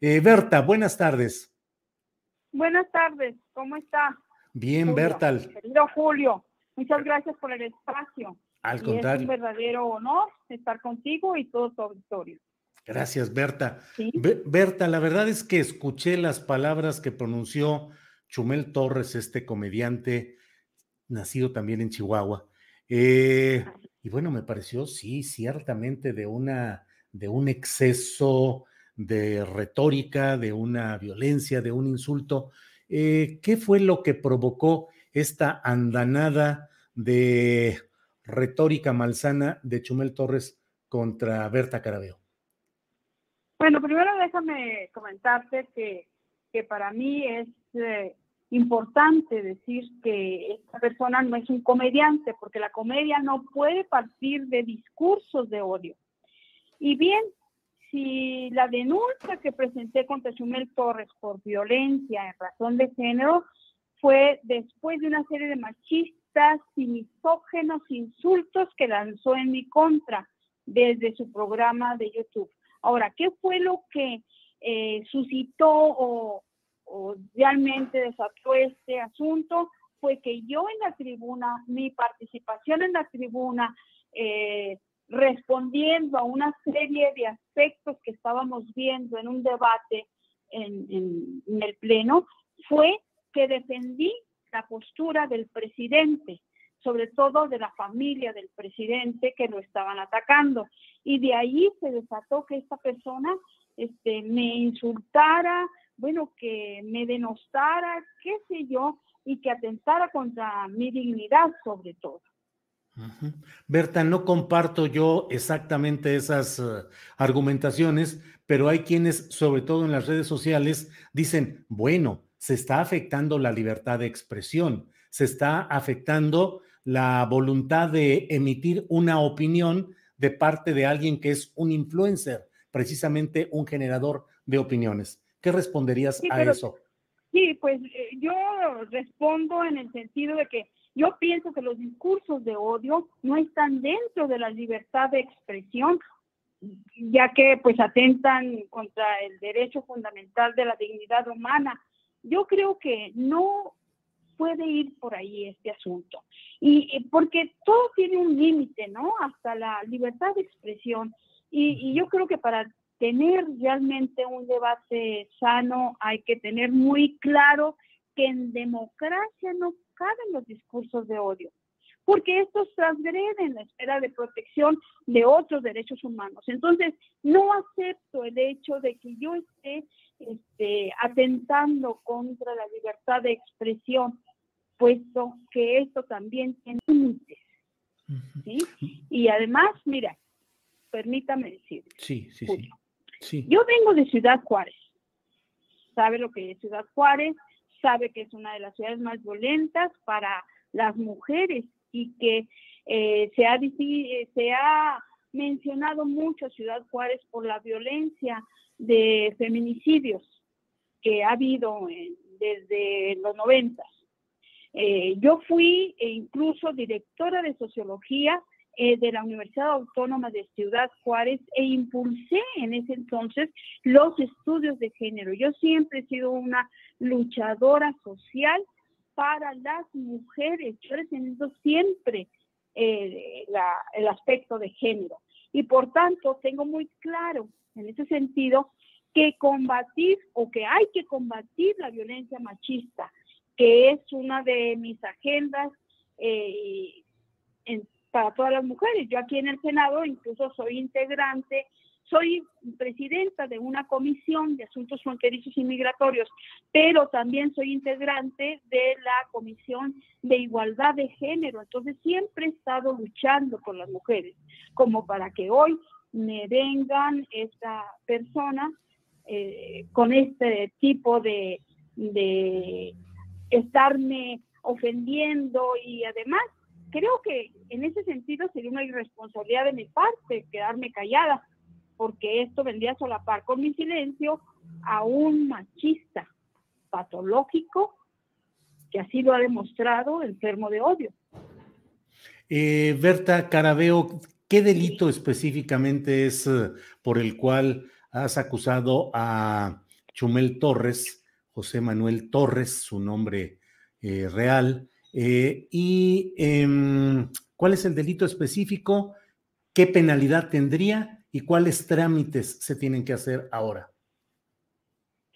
Eh, Berta, buenas tardes. Buenas tardes, ¿cómo está? Bien, Julio? Berta. Querido Julio, muchas gracias por el espacio. Al Y es contrario. un verdadero honor estar contigo y todo tu auditorio. Gracias, Berta. Sí. Be- Berta, la verdad es que escuché las palabras que pronunció Chumel Torres, este comediante nacido también en Chihuahua. Eh, y bueno, me pareció, sí, ciertamente de una, de un exceso de retórica, de una violencia, de un insulto. Eh, ¿Qué fue lo que provocó esta andanada de retórica malsana de Chumel Torres contra Berta Carabeo? Bueno, primero déjame comentarte que, que para mí es eh, importante decir que esta persona no es un comediante, porque la comedia no puede partir de discursos de odio. Y bien, si la denuncia que presenté contra Chumel Torres por violencia en razón de género fue después de una serie de machistas y insultos que lanzó en mi contra desde su programa de YouTube. Ahora, ¿qué fue lo que eh, suscitó o, o realmente desató este asunto? Fue que yo en la tribuna, mi participación en la tribuna, eh, respondiendo a una serie de aspectos que estábamos viendo en un debate en, el Pleno, fue que defendí la postura del presidente, sobre todo de la familia del presidente que lo estaban atacando. Y de ahí se desató que esta persona este, me insultara, bueno, que me denostara, qué sé yo, y que atentara contra mi dignidad sobre todo. Berta, no comparto yo exactamente esas eh, argumentaciones, pero hay quienes, sobre todo en las redes sociales, dicen, bueno, se está afectando la libertad de expresión, se está afectando la voluntad de emitir una opinión de parte de alguien que es un influencer, precisamente un generador de opiniones. ¿Qué responderías Sí, a pero- eso? Sí, pues eh, yo respondo en el sentido de que yo pienso que los discursos de odio no están dentro de la libertad de expresión, ya que pues atentan contra el derecho fundamental de la dignidad humana. Yo creo que no puede ir por ahí este asunto. Y porque todo tiene un límite, ¿no? Hasta la libertad de expresión. Y, y yo creo que para tener realmente un debate sano hay que tener muy claro que en democracia no caben los discursos de odio, porque estos transgreden la esfera de protección de otros derechos humanos. Entonces, no acepto el hecho de que yo esté este, atentando contra la libertad de expresión, puesto que esto también tiene límites. ¿sí? Y además, mira, permítame decir, Sí, sí, sí. Julio. sí. Yo vengo de Ciudad Juárez. Sabe lo que es Ciudad Juárez, sabe que es una de las ciudades más violentas para las mujeres y que eh, se, ha, eh, se ha mencionado mucho Ciudad Juárez por la violencia de feminicidios que ha habido en- desde los noventas. Eh, yo fui e incluso directora de sociología eh, de la Universidad Autónoma de Ciudad Juárez e impulsé en ese entonces los estudios de género. Yo siempre he sido una luchadora social para las mujeres. Yo he tenido siempre eh, el aspecto de género. Y por tanto, tengo muy claro en ese sentido que combatir o que hay que combatir la violencia machista, que es una de mis agendas eh, para todas las mujeres. Yo aquí en el Senado incluso soy integrante soy presidenta de una comisión de asuntos fronterizos y migratorios, pero también soy integrante de la comisión de igualdad de género. Entonces siempre he estado luchando con las mujeres, como para que hoy me vengan esta persona eh, con este tipo de, de estarme ofendiendo y además creo que en ese sentido sería una irresponsabilidad de mi parte quedarme callada porque esto vendría a solapar con mi silencio a un machista patológico que así lo ha demostrado enfermo de odio. Eh, Berta Carabeo, ¿qué delito específicamente es eh, por el cual has acusado a Chumel Torres, José Manuel Torres, su nombre eh, real? ¿Y em, cuál es el delito específico? ¿Qué penalidad tendría? y cuáles trámites se tienen que hacer ahora.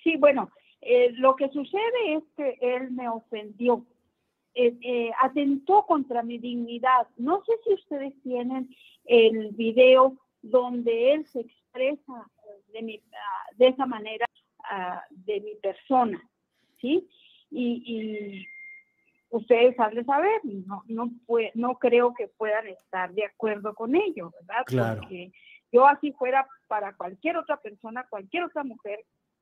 Sí, bueno, eh, lo que sucede es que él me ofendió, eh, eh, atentó contra mi dignidad. No sé si ustedes tienen el video donde él se expresa de, mi, ah, de esa manera ah, de mi persona, ¿sí? Y, ustedes han de saber, no, no, no creo que puedan estar de acuerdo con ello, ¿verdad? Claro. Porque yo así fuera para cualquier otra persona, cualquier otra mujer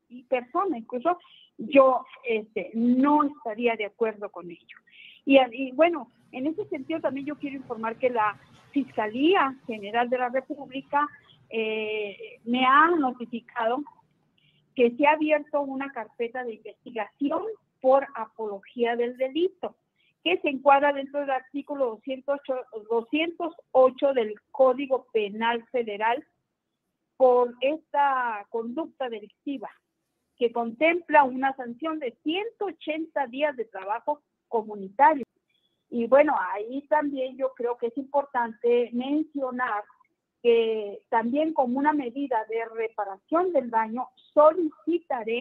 y persona, incluso yo este, no estaría de acuerdo con ello. Y, bueno, en ese sentido también yo quiero informar que la Fiscalía General de la República eh, me ha notificado que se ha abierto una carpeta de investigación por apología del delito que se encuadra dentro del artículo 208, 208 del Código Penal Federal por esta conducta delictiva, que contempla una sanción de 180 días de trabajo comunitario. Y bueno, ahí también yo creo que es importante mencionar que también como una medida de reparación del daño solicitaré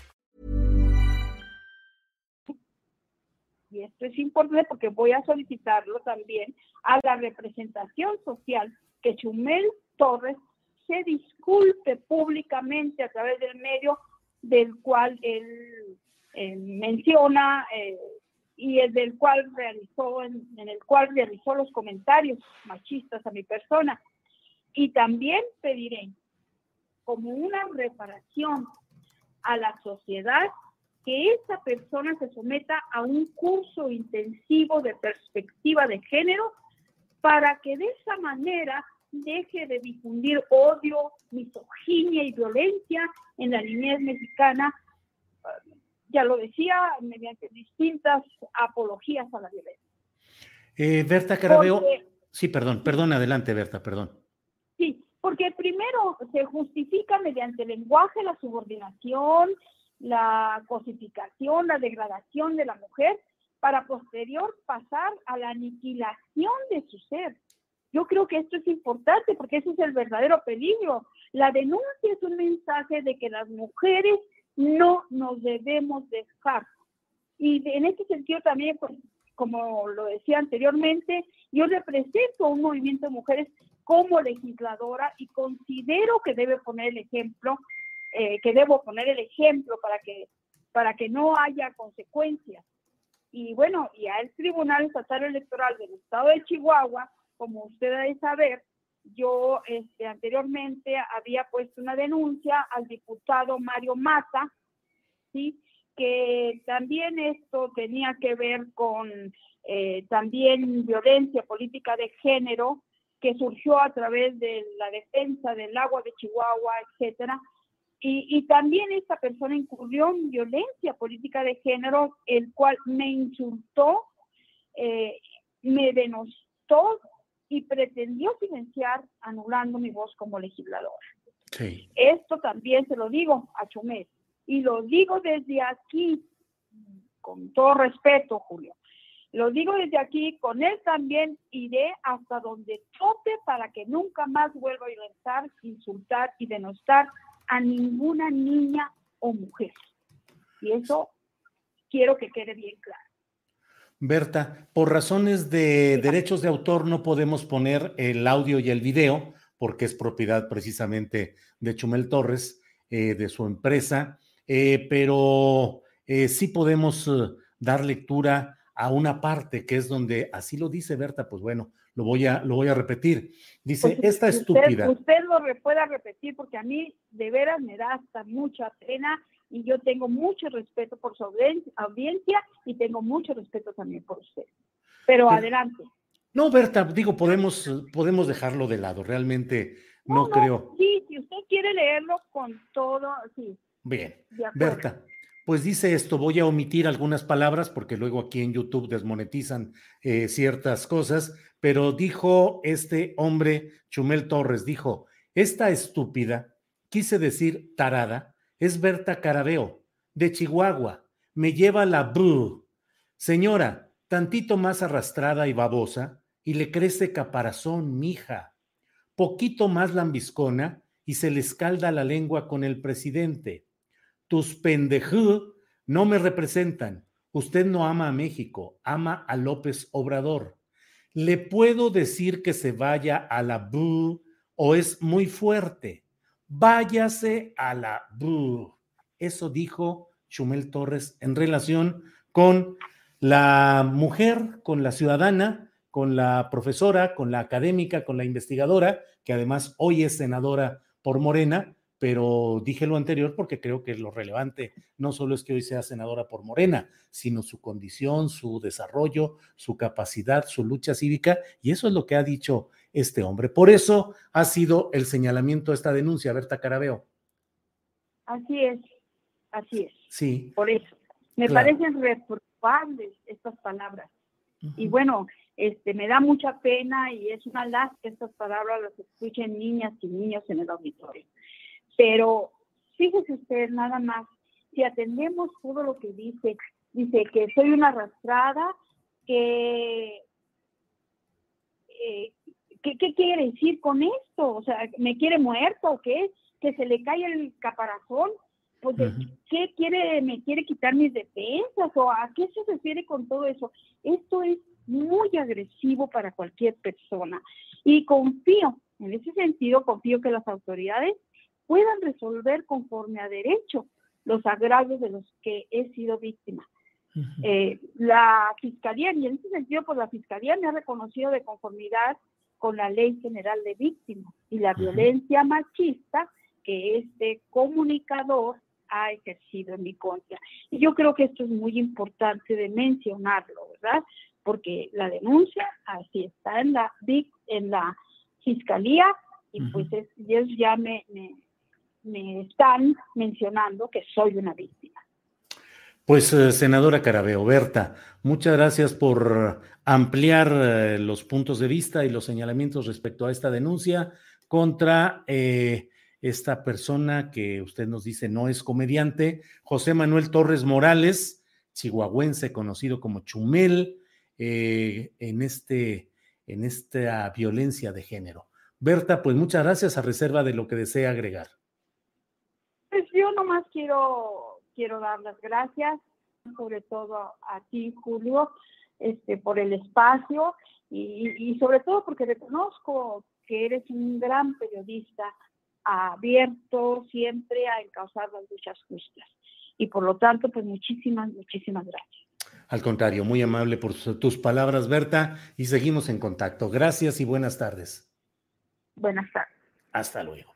Esto es importante porque voy a solicitarlo también a la representación social que Chumel Torres se disculpe públicamente a través del medio del cual él menciona eh, y el del cual realizó en, el cual realizó los comentarios machistas a mi persona. Y también pediré como una reparación a la sociedad que esa persona se someta a un curso intensivo de perspectiva de género para que de esa manera deje de difundir odio, misoginia y violencia en la niñez mexicana, ya lo decía, mediante distintas apologías a la violencia. Eh, Berta Carabeo, sí, perdón, perdón, adelante Berta, perdón. Sí, porque primero se justifica mediante el lenguaje la subordinación, la cosificación, la degradación de la mujer, para posterior pasar a la aniquilación de su ser. Yo creo que esto es importante porque ese es el verdadero peligro. La denuncia es un mensaje de que las mujeres no nos debemos dejar. Y en este sentido también, pues, como lo decía anteriormente, yo represento un movimiento de mujeres como legisladora y considero que debe poner el ejemplo, eh, que debo poner el ejemplo para que, para que no haya consecuencias. Y bueno, y al Tribunal Estatal Electoral del Estado de Chihuahua, como usted debe saber, yo este, anteriormente había puesto una denuncia al diputado Mario Mata, ¿sí? que también esto tenía que ver con eh, también violencia política de género que surgió a través de la defensa del agua de Chihuahua, etcétera. Y, y, también esta persona incurrió en violencia política de género, el cual me insultó, eh, me denostó y pretendió silenciar anulando mi voz como legisladora. Sí. Esto también se lo digo a Chumel y lo digo desde aquí, con todo respeto, Julio. Lo digo desde aquí, con él también iré hasta donde tope para que nunca más vuelva a violentar, insultar y denostar a ninguna niña o mujer. Y eso quiero que quede bien claro. Berta, por razones de derechos de autor no podemos poner el audio y el video, porque es propiedad precisamente de Chumel Torres, eh, de su empresa, eh, pero eh, sí podemos dar lectura a una parte que es donde así lo dice Berta, pues bueno, lo voy a, lo voy a repetir. Dice, pues, esta estúpida. Usted lo pueda repetir porque a mí de veras me da hasta mucha pena y yo tengo mucho respeto por su audiencia y tengo mucho respeto también por usted. Pero, adelante. No, Berta, digo, podemos, podemos dejarlo de lado, realmente no, creo. Sí, si usted quiere leerlo con todo, sí. Bien, Berta, pues dice esto, voy a omitir algunas palabras porque luego aquí en YouTube desmonetizan eh, ciertas cosas, pero dijo este hombre, Chumel Torres, dijo, esta estúpida, quise decir tarada, es Berta Carabeo, de Chihuahua, me lleva la bru. Señora, tantito más arrastrada y babosa, y le crece caparazón, mija. Poquito más lambiscona, y se le escalda la lengua con el presidente tus pendejú no me representan. Usted no ama a México, ama a López Obrador. ¿Le puedo decir que se vaya a la BU o es muy fuerte? Váyase a la BU. Eso dijo Chumel Torres en relación con la mujer, con la ciudadana, con la profesora, con la académica, con la investigadora, que además hoy es senadora por Morena, pero dije lo anterior porque creo que lo relevante no solo es que hoy sea senadora por Morena, sino su condición, su desarrollo, su capacidad, su lucha cívica, y eso es lo que ha dicho este hombre. Por eso ha sido el señalamiento de esta denuncia, Berta Carabeo. Así es, así es. Sí. Por eso. Me parecen reprobables estas palabras. Y bueno, este, me da mucha pena y es una lástima que estas palabras las escuchen niñas y niños en el auditorio. Pero fíjese usted nada más, si atendemos todo lo que dice, dice que soy una arrastrada, que... Eh, ¿qué, quiere decir con esto? O sea, ¿me quiere muerto o qué? ¿Que se le cae el caparazón? Pues, ¿qué quiere? ¿Me quiere quitar mis defensas? ¿O a qué se refiere con todo eso? Esto es muy agresivo para cualquier persona. Y confío, en ese sentido, confío que las autoridades puedan resolver conforme a derecho los agravios de los que he sido víctima. Eh, la Fiscalía, y en ese sentido, pues la Fiscalía me ha reconocido de conformidad con la Ley General de Víctimas y la violencia machista que este comunicador ha ejercido en mi contra. Y yo creo que esto es muy importante de mencionarlo, ¿verdad? Porque la denuncia así está en la en la fiscalía y pues ellos ya me, me están mencionando que soy una víctima. Pues, eh, senadora Carabeo, Berta, muchas gracias por ampliar eh, los puntos de vista y los señalamientos respecto a esta denuncia contra eh, esta persona que usted nos dice no es comediante, José Manuel Torres Morales, chihuahuense conocido como Chumel en, este, en esta violencia de género. Berta, pues muchas gracias a reserva de lo que desea agregar. Yo nomás quiero, quiero dar las gracias, sobre todo a, ti, Julio, este, por el espacio y, sobre todo porque reconozco que eres un gran periodista abierto siempre a encauzar las luchas justas. Y por lo tanto, pues muchísimas, muchísimas gracias. Al contrario, muy amable por tus palabras, Berta, y seguimos en contacto. Gracias y buenas tardes. Buenas tardes. Hasta luego.